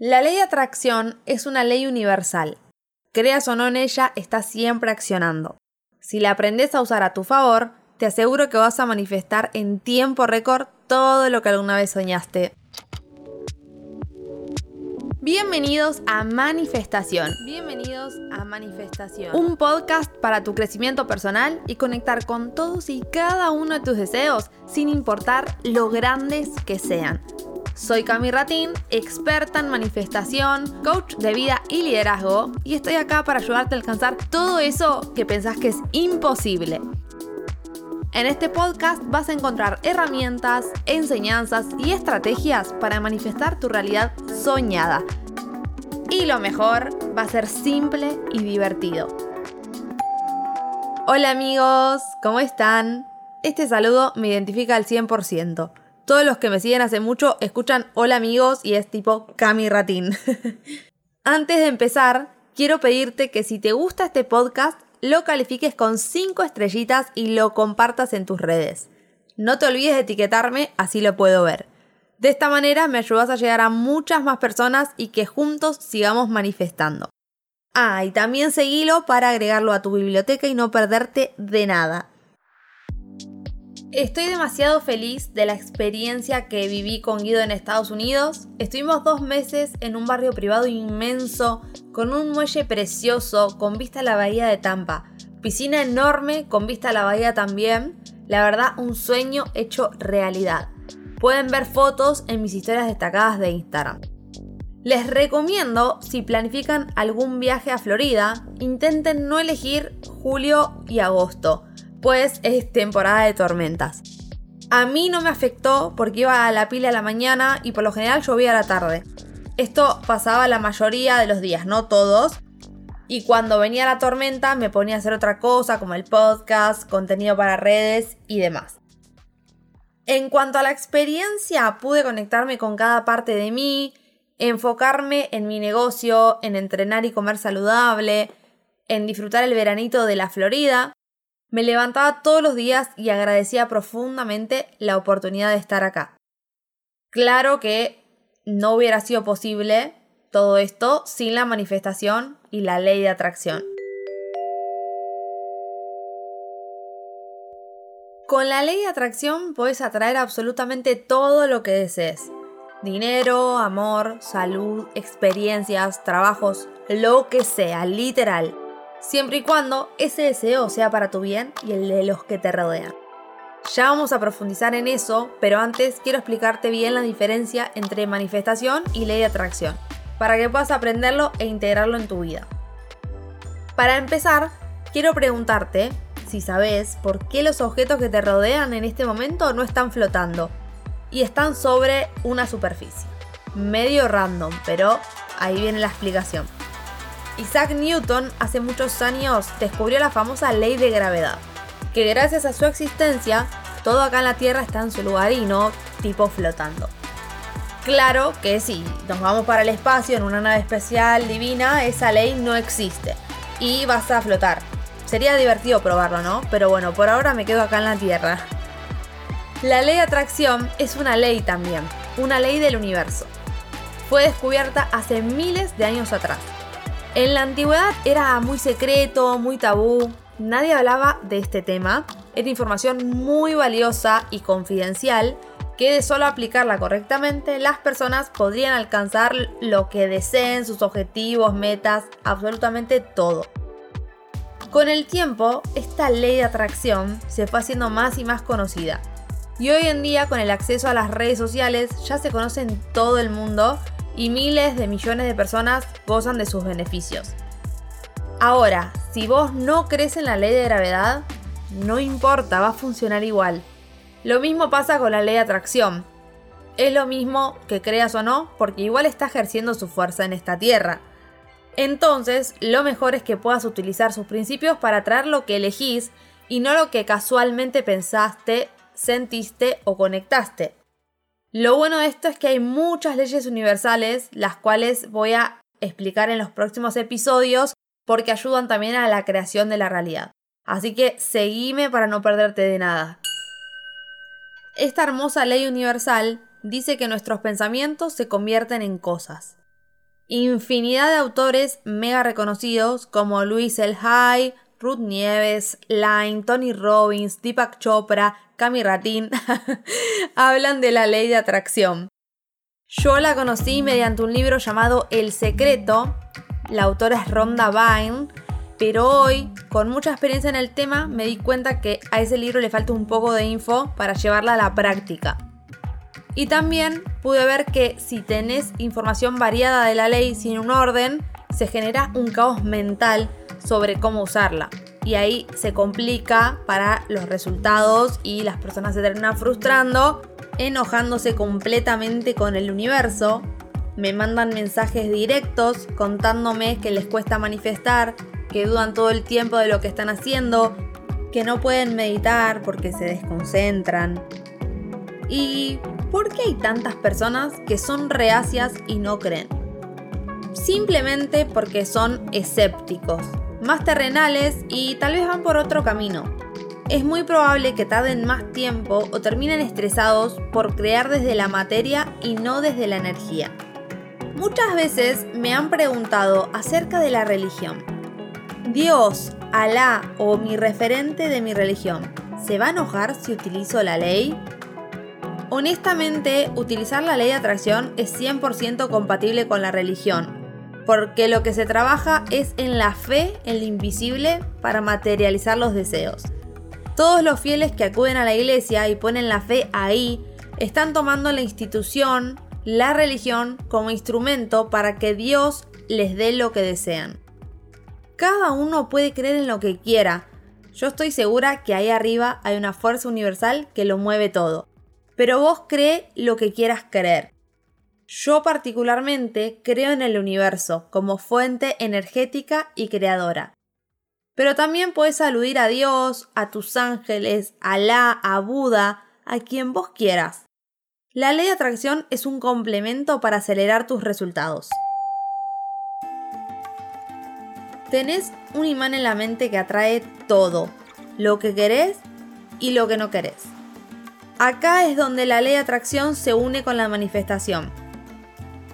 La ley de atracción es una ley universal. Creas o no en ella, está siempre accionando. Si la aprendes a usar a tu favor, te aseguro que vas a manifestar en tiempo récord todo lo que alguna vez soñaste. Bienvenidos a Manifestación. Bienvenidos a Manifestación. Un podcast para tu crecimiento personal y conectar con todos y cada uno de tus deseos, sin importar lo grandes que sean. Soy Cami Ratín, experta en manifestación, coach de vida y liderazgo, y estoy acá para ayudarte a alcanzar todo eso que pensás que es imposible. En este podcast vas a encontrar herramientas, enseñanzas y estrategias para manifestar tu realidad soñada. Y lo mejor, va a ser simple y divertido. Hola amigos, ¿cómo están? Este saludo me identifica al 100%. Todos los que me siguen hace mucho escuchan Hola amigos y es tipo Cami Ratín. Antes de empezar, quiero pedirte que si te gusta este podcast, lo califiques con 5 estrellitas y lo compartas en tus redes. No te olvides de etiquetarme, así lo puedo ver. De esta manera me ayudas a llegar a muchas más personas y que juntos sigamos manifestando. Ah, y también seguilo para agregarlo a tu biblioteca y no perderte de nada. Estoy demasiado feliz de la experiencia que viví con Guido en Estados Unidos. Estuvimos dos meses en un barrio privado inmenso, con un muelle precioso, con vista a la bahía de Tampa. Piscina enorme, con vista a la bahía también. La verdad, un sueño hecho realidad. Pueden ver fotos en mis historias destacadas de Instagram. Les recomiendo, si planifican algún viaje a Florida, intenten no elegir julio y agosto pues es temporada de tormentas. A mí no me afectó porque iba a la pila a la mañana y por lo general llovía a la tarde. Esto pasaba la mayoría de los días, no todos. Y cuando venía la tormenta me ponía a hacer otra cosa como el podcast, contenido para redes y demás. En cuanto a la experiencia, pude conectarme con cada parte de mí, enfocarme en mi negocio, en entrenar y comer saludable, en disfrutar el veranito de la Florida me levantaba todos los días y agradecía profundamente la oportunidad de estar acá. Claro que no hubiera sido posible todo esto sin la manifestación y la ley de atracción. Con la ley de atracción puedes atraer absolutamente todo lo que desees. Dinero, amor, salud, experiencias, trabajos, lo que sea, literal siempre y cuando ese deseo sea para tu bien y el de los que te rodean. Ya vamos a profundizar en eso, pero antes quiero explicarte bien la diferencia entre manifestación y ley de atracción, para que puedas aprenderlo e integrarlo en tu vida. Para empezar, quiero preguntarte si sabes por qué los objetos que te rodean en este momento no están flotando y están sobre una superficie. Medio random, pero ahí viene la explicación. Isaac Newton hace muchos años descubrió la famosa ley de gravedad, que gracias a su existencia, todo acá en la Tierra está en su lugar y no tipo flotando. Claro que si nos vamos para el espacio en una nave especial divina, esa ley no existe y vas a flotar. Sería divertido probarlo, ¿no? Pero bueno, por ahora me quedo acá en la Tierra. La ley de atracción es una ley también, una ley del universo. Fue descubierta hace miles de años atrás en la antigüedad era muy secreto, muy tabú, nadie hablaba de este tema, era información muy valiosa y confidencial que de solo aplicarla correctamente las personas podrían alcanzar lo que deseen, sus objetivos, metas, absolutamente todo. Con el tiempo, esta ley de atracción se fue haciendo más y más conocida. Y hoy en día, con el acceso a las redes sociales, ya se conoce en todo el mundo y miles de millones de personas gozan de sus beneficios. Ahora, si vos no crees en la ley de gravedad, no importa, va a funcionar igual. Lo mismo pasa con la ley de atracción. Es lo mismo que creas o no, porque igual está ejerciendo su fuerza en esta tierra. Entonces, lo mejor es que puedas utilizar sus principios para atraer lo que elegís y no lo que casualmente pensaste, sentiste o conectaste. Lo bueno de esto es que hay muchas leyes universales, las cuales voy a explicar en los próximos episodios porque ayudan también a la creación de la realidad. Así que seguime para no perderte de nada. Esta hermosa ley universal dice que nuestros pensamientos se convierten en cosas. infinidad de autores mega reconocidos como Luis El Hay, Ruth Nieves, Line, Tony Robbins, Deepak Chopra, Cami Ratín hablan de la ley de atracción. Yo la conocí mediante un libro llamado El Secreto, la autora es Rhonda Byrne, pero hoy, con mucha experiencia en el tema, me di cuenta que a ese libro le falta un poco de info para llevarla a la práctica. Y también pude ver que si tenés información variada de la ley sin un orden, se genera un caos mental sobre cómo usarla. Y ahí se complica para los resultados y las personas se terminan frustrando, enojándose completamente con el universo. Me mandan mensajes directos contándome que les cuesta manifestar, que dudan todo el tiempo de lo que están haciendo, que no pueden meditar porque se desconcentran. ¿Y por qué hay tantas personas que son reacias y no creen? Simplemente porque son escépticos, más terrenales y tal vez van por otro camino. Es muy probable que tarden más tiempo o terminen estresados por crear desde la materia y no desde la energía. Muchas veces me han preguntado acerca de la religión. Dios, Alá o mi referente de mi religión, ¿se va a enojar si utilizo la ley? Honestamente, utilizar la ley de atracción es 100% compatible con la religión, porque lo que se trabaja es en la fe en lo invisible para materializar los deseos. Todos los fieles que acuden a la iglesia y ponen la fe ahí, están tomando la institución, la religión, como instrumento para que Dios les dé lo que desean. Cada uno puede creer en lo que quiera. Yo estoy segura que ahí arriba hay una fuerza universal que lo mueve todo. Pero vos cree lo que quieras creer. Yo particularmente creo en el universo como fuente energética y creadora. Pero también puedes aludir a Dios, a tus ángeles, a Alá, a Buda, a quien vos quieras. La ley de atracción es un complemento para acelerar tus resultados. Tenés un imán en la mente que atrae todo, lo que querés y lo que no querés. Acá es donde la ley de atracción se une con la manifestación.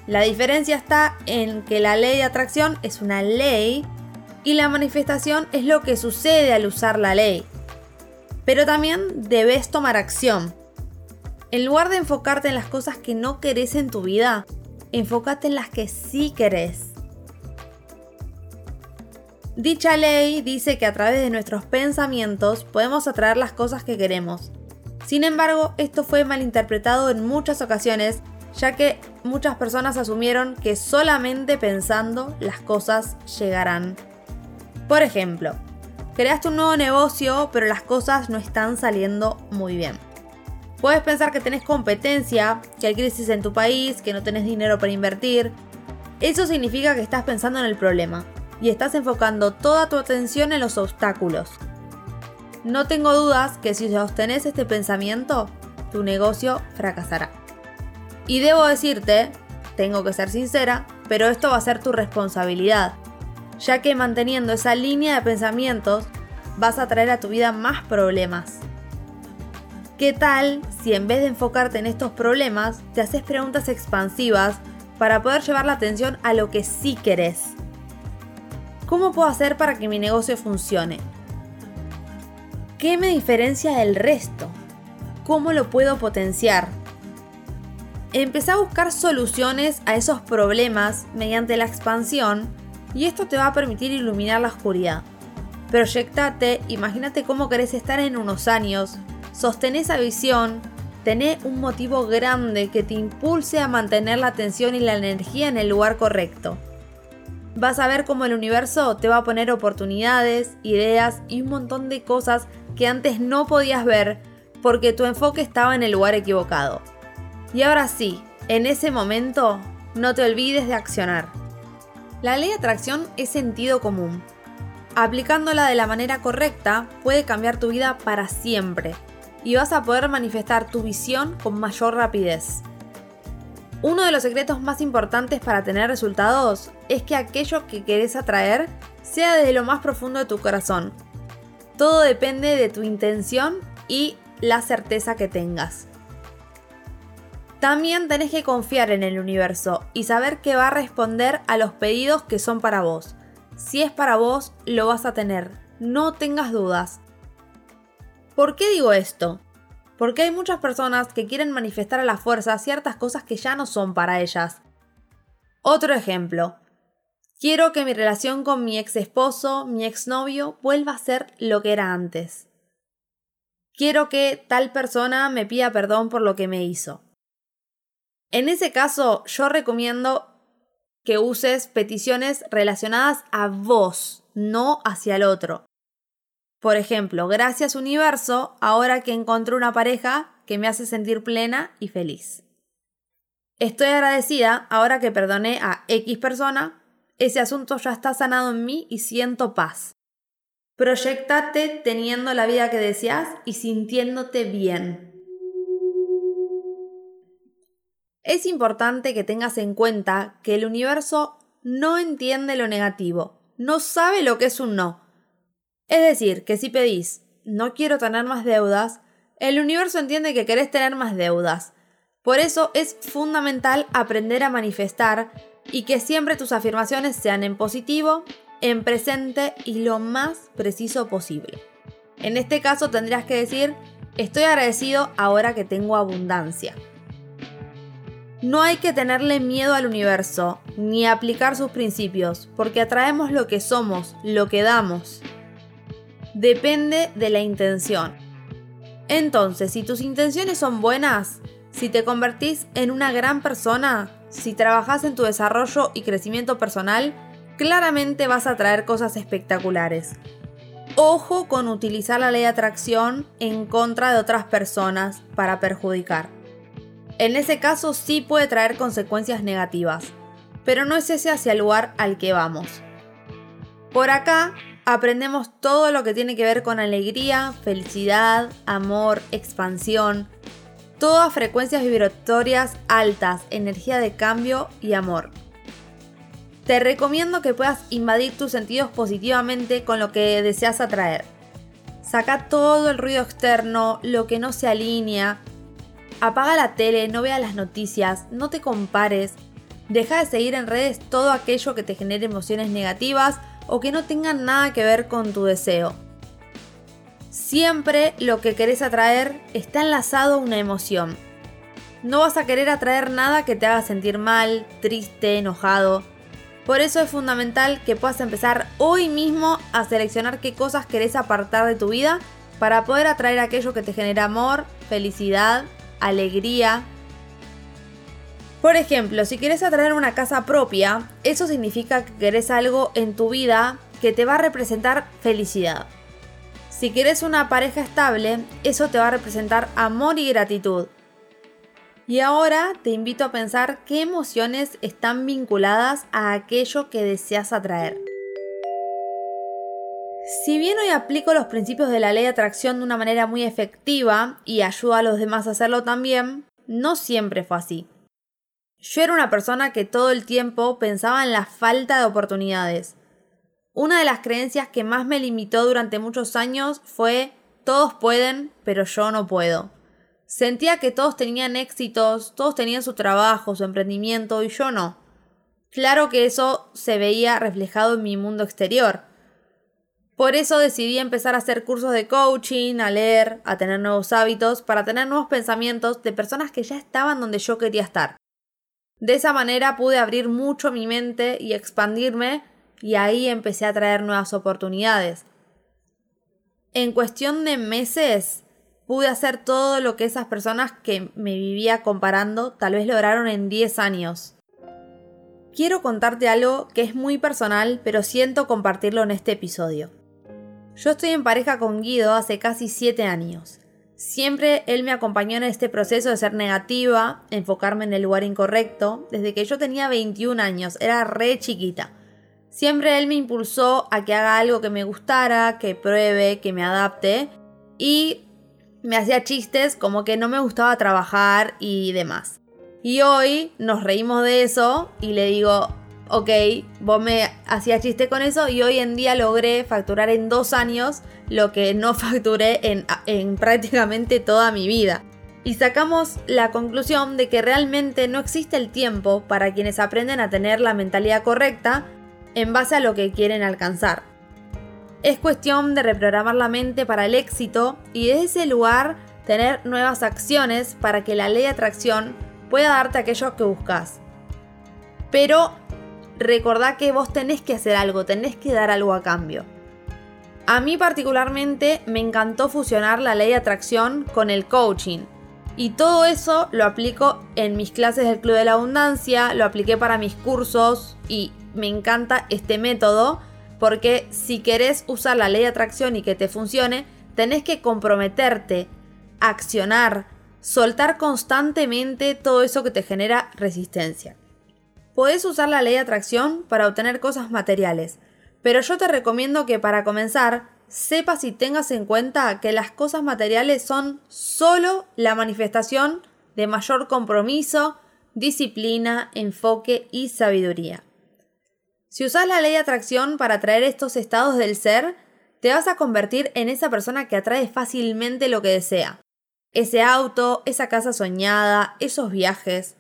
La diferencia está en que la ley de atracción es una ley y la manifestación es lo que sucede al usar la ley. Pero también debes tomar acción. En lugar de enfocarte en las cosas que no querés en tu vida, enfócate en las que sí querés. Dicha ley dice que a través de nuestros pensamientos podemos atraer las cosas que queremos. Sin embargo, esto fue malinterpretado en muchas ocasiones, ya que muchas personas asumieron que solamente pensando las cosas llegarán. Por ejemplo, creaste un nuevo negocio, pero las cosas no están saliendo muy bien. Puedes pensar que tenés competencia, que hay crisis en tu país, que no tenés dinero para invertir. Eso significa que estás pensando en el problema y estás enfocando toda tu atención en los obstáculos. No tengo dudas que si sostenés este pensamiento, tu negocio fracasará. Y debo decirte, tengo que ser sincera, pero esto va a ser tu responsabilidad, ya que manteniendo esa línea de pensamientos vas a traer a tu vida más problemas. ¿Qué tal si en vez de enfocarte en estos problemas, te haces preguntas expansivas para poder llevar la atención a lo que sí querés? ¿Cómo puedo hacer para que mi negocio funcione? ¿Qué me diferencia del resto? ¿Cómo lo puedo potenciar? Empecé a buscar soluciones a esos problemas mediante la expansión y esto te va a permitir iluminar la oscuridad. Proyectate, imagínate cómo querés estar en unos años, sostén esa visión, tené un motivo grande que te impulse a mantener la atención y la energía en el lugar correcto vas a ver cómo el universo te va a poner oportunidades, ideas y un montón de cosas que antes no podías ver porque tu enfoque estaba en el lugar equivocado. Y ahora sí, en ese momento, no te olvides de accionar. La ley de atracción es sentido común. Aplicándola de la manera correcta puede cambiar tu vida para siempre y vas a poder manifestar tu visión con mayor rapidez. Uno de los secretos más importantes para tener resultados es que aquello que querés atraer sea desde lo más profundo de tu corazón. Todo depende de tu intención y la certeza que tengas. También tenés que confiar en el universo y saber que va a responder a los pedidos que son para vos. Si es para vos, lo vas a tener. No tengas dudas. ¿Por qué digo esto? Porque hay muchas personas que quieren manifestar a la fuerza ciertas cosas que ya no son para ellas. Otro ejemplo. Quiero que mi relación con mi ex esposo, mi exnovio, vuelva a ser lo que era antes. Quiero que tal persona me pida perdón por lo que me hizo. En ese caso, yo recomiendo que uses peticiones relacionadas a vos, no hacia el otro. Por ejemplo, gracias universo, ahora que encontré una pareja que me hace sentir plena y feliz. Estoy agradecida ahora que perdoné a X persona, ese asunto ya está sanado en mí y siento paz. Proyectate teniendo la vida que deseas y sintiéndote bien. Es importante que tengas en cuenta que el universo no entiende lo negativo, no sabe lo que es un no es decir, que si pedís no quiero tener más deudas, el universo entiende que querés tener más deudas. Por eso es fundamental aprender a manifestar y que siempre tus afirmaciones sean en positivo, en presente y lo más preciso posible. En este caso tendrías que decir, estoy agradecido ahora que tengo abundancia. No hay que tenerle miedo al universo, ni aplicar sus principios, porque atraemos lo que somos, lo que damos depende de la intención. Entonces, si tus intenciones son buenas, si te convertís en una gran persona, si trabajas en tu desarrollo y crecimiento personal, claramente vas a traer cosas espectaculares. Ojo con utilizar la ley de atracción en contra de otras personas para perjudicar. En ese caso sí puede traer consecuencias negativas, pero no es ese hacia el lugar al que vamos. Por acá aprendemos todo lo que tiene que ver con alegría, felicidad, amor, expansión, todas frecuencias vibratorias altas, energía de cambio y amor. Te recomiendo que puedas invadir tus sentidos positivamente con lo que deseas atraer. Saca todo el ruido externo, lo que no se alinea. Apaga la tele, no veas las noticias, no te compares. Deja de seguir en redes todo aquello que te genere emociones negativas o que no tengan nada que ver con tu deseo. Siempre lo que querés atraer está enlazado a una emoción. No vas a querer atraer nada que te haga sentir mal, triste, enojado. Por eso es fundamental que puedas empezar hoy mismo a seleccionar qué cosas querés apartar de tu vida para poder atraer aquello que te genera amor, felicidad, alegría, por ejemplo, si quieres atraer una casa propia, eso significa que querés algo en tu vida que te va a representar felicidad. Si quieres una pareja estable, eso te va a representar amor y gratitud. Y ahora te invito a pensar qué emociones están vinculadas a aquello que deseas atraer. Si bien hoy aplico los principios de la ley de atracción de una manera muy efectiva y ayuda a los demás a hacerlo también, no siempre fue así. Yo era una persona que todo el tiempo pensaba en la falta de oportunidades. Una de las creencias que más me limitó durante muchos años fue todos pueden, pero yo no puedo. Sentía que todos tenían éxitos, todos tenían su trabajo, su emprendimiento y yo no. Claro que eso se veía reflejado en mi mundo exterior. Por eso decidí empezar a hacer cursos de coaching, a leer, a tener nuevos hábitos, para tener nuevos pensamientos de personas que ya estaban donde yo quería estar. De esa manera pude abrir mucho mi mente y expandirme y ahí empecé a traer nuevas oportunidades. En cuestión de meses pude hacer todo lo que esas personas que me vivía comparando tal vez lograron en 10 años. Quiero contarte algo que es muy personal, pero siento compartirlo en este episodio. Yo estoy en pareja con Guido hace casi 7 años. Siempre él me acompañó en este proceso de ser negativa, enfocarme en el lugar incorrecto, desde que yo tenía 21 años, era re chiquita. Siempre él me impulsó a que haga algo que me gustara, que pruebe, que me adapte y me hacía chistes como que no me gustaba trabajar y demás. Y hoy nos reímos de eso y le digo, ok, vos me hacías chiste con eso y hoy en día logré facturar en dos años lo que no facturé en, prácticamente toda mi vida. Y sacamos la conclusión de que realmente no existe el tiempo para quienes aprenden a tener la mentalidad correcta en base a lo que quieren alcanzar. Es cuestión de reprogramar la mente para el éxito y desde ese lugar tener nuevas acciones para que la ley de atracción pueda darte aquello que buscas. Pero recordá que vos tenés que hacer algo, tenés que dar algo a cambio. A mí particularmente me encantó fusionar la ley de atracción con el coaching. Y todo eso lo aplico en mis clases del Club de la Abundancia, lo apliqué para mis cursos y me encanta este método porque si querés usar la ley de atracción y que te funcione, tenés que comprometerte, accionar, soltar constantemente todo eso que te genera resistencia. Podés usar la ley de atracción para obtener cosas materiales, pero yo te recomiendo que para comenzar sepas y tengas en cuenta que las cosas materiales son solo la manifestación de mayor compromiso, disciplina, enfoque y sabiduría. Si usas la ley de atracción para atraer estos estados del ser, te vas a convertir en esa persona que atrae fácilmente lo que desea. Ese auto, esa casa soñada, esos viajes,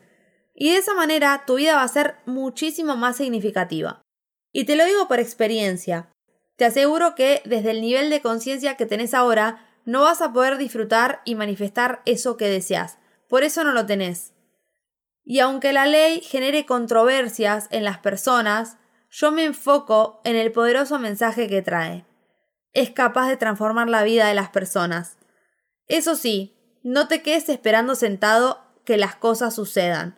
y de esa manera tu vida va a ser muchísimo más significativa. Y te lo digo por experiencia. Te aseguro que desde el nivel de conciencia que tenés ahora, no vas a poder disfrutar y manifestar eso que deseas. Por eso no lo tenés. Y aunque la ley genere controversias en las personas, yo me enfoco en el poderoso mensaje que trae. Es capaz de transformar la vida de las personas. Eso sí, no te quedes esperando sentado que las cosas sucedan.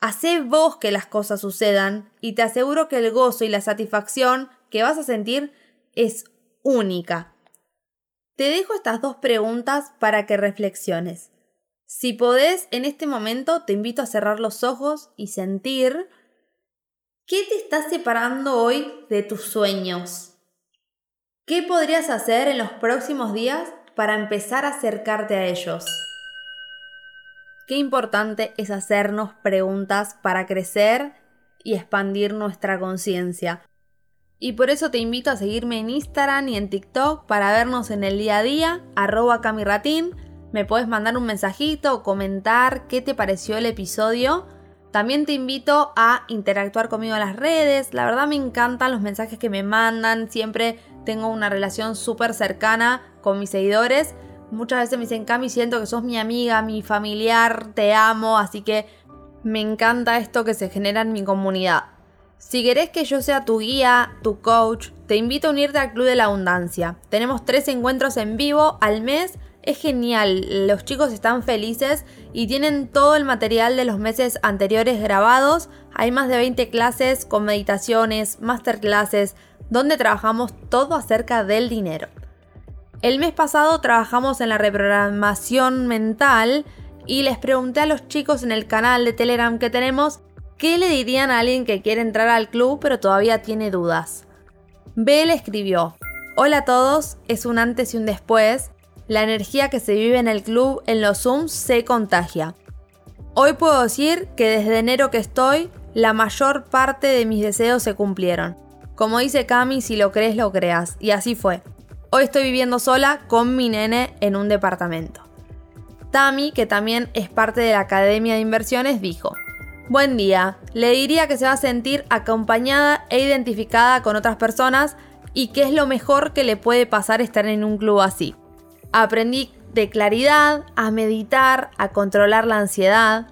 Hacé vos que las cosas sucedan y te aseguro que el gozo y la satisfacción que vas a sentir es única. Te dejo estas dos preguntas para que reflexiones. Si podés, en este momento te invito a cerrar los ojos y sentir qué te está separando hoy de tus sueños. ¿Qué podrías hacer en los próximos días para empezar a acercarte a ellos? Qué importante es hacernos preguntas para crecer y expandir nuestra conciencia. Y por eso te invito a seguirme en Instagram y en TikTok para vernos en el día a día, arroba camiratín. Me puedes mandar un mensajito o comentar qué te pareció el episodio. También te invito a interactuar conmigo en las redes. La verdad me encantan los mensajes que me mandan. Siempre tengo una relación súper cercana con mis seguidores. Muchas veces me dicen, Cami, siento que sos mi amiga, mi familiar, te amo, así que me encanta esto que se genera en mi comunidad. Si querés que yo sea tu guía, tu coach, te invito a unirte al Club de la Abundancia. Tenemos tres encuentros en vivo al mes. Es genial, los chicos están felices y tienen todo el material de los meses anteriores grabados. Hay más de 20 clases con meditaciones, masterclasses, donde trabajamos todo acerca del dinero. El mes pasado trabajamos en la reprogramación mental y les pregunté a los chicos en el canal de Telegram que tenemos qué le dirían a alguien que quiere entrar al club pero todavía tiene dudas. Bel escribió, Hola a todos, es un antes y un después. La energía que se vive en el club en los Zooms se contagia. Hoy puedo decir que desde enero que estoy, la mayor parte de mis deseos se cumplieron. Como dice Cami, si lo crees, lo creas. Y así fue. Hoy estoy viviendo sola con mi nene en un departamento. Tami, que también es parte de la Academia de Inversiones, dijo, Buen día, le diría que se va a sentir acompañada e identificada con otras personas y que es lo mejor que le puede pasar estar en un club así. Aprendí de claridad, a meditar, a controlar la ansiedad.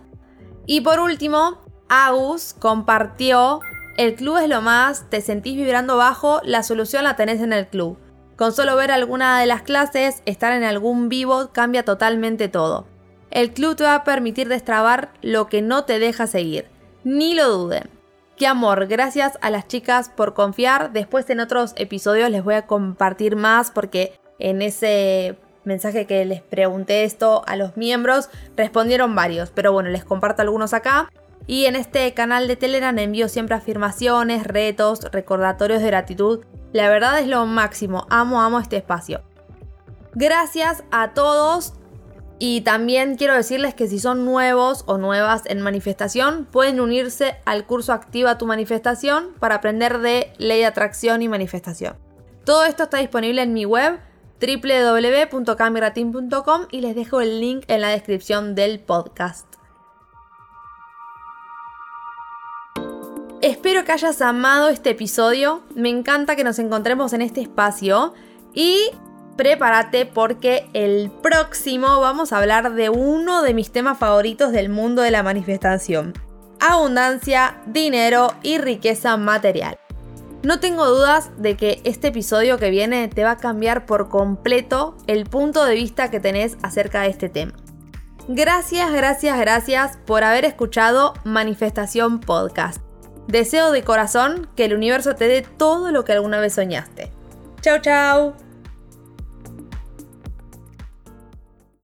Y por último, Agus compartió, el club es lo más, te sentís vibrando bajo, la solución la tenés en el club. Con solo ver alguna de las clases, estar en algún vivo cambia totalmente todo. El club te va a permitir destrabar lo que no te deja seguir. Ni lo duden. Qué amor, gracias a las chicas por confiar. Después en otros episodios les voy a compartir más porque en ese mensaje que les pregunté esto a los miembros respondieron varios. Pero bueno, les comparto algunos acá. Y en este canal de Telegram envío siempre afirmaciones, retos, recordatorios de gratitud la verdad es lo máximo. Amo, amo este espacio. Gracias a todos. Y también quiero decirles que si son nuevos o nuevas en manifestación, pueden unirse al curso Activa tu manifestación para aprender de ley de atracción y manifestación. Todo esto está disponible en mi web www.camigratin.com y les dejo el link en la descripción del podcast. Espero que hayas amado este episodio. Me encanta que nos encontremos en este espacio. Y prepárate porque el próximo vamos a hablar de uno de mis temas favoritos del mundo de la manifestación. Abundancia, dinero y riqueza material. No tengo dudas de que este episodio que viene te va a cambiar por completo el punto de vista que tenés acerca de este tema. Gracias, gracias, gracias por haber escuchado Manifestación Podcast. Deseo de corazón que el universo te dé todo lo que alguna vez soñaste. Chau, chau.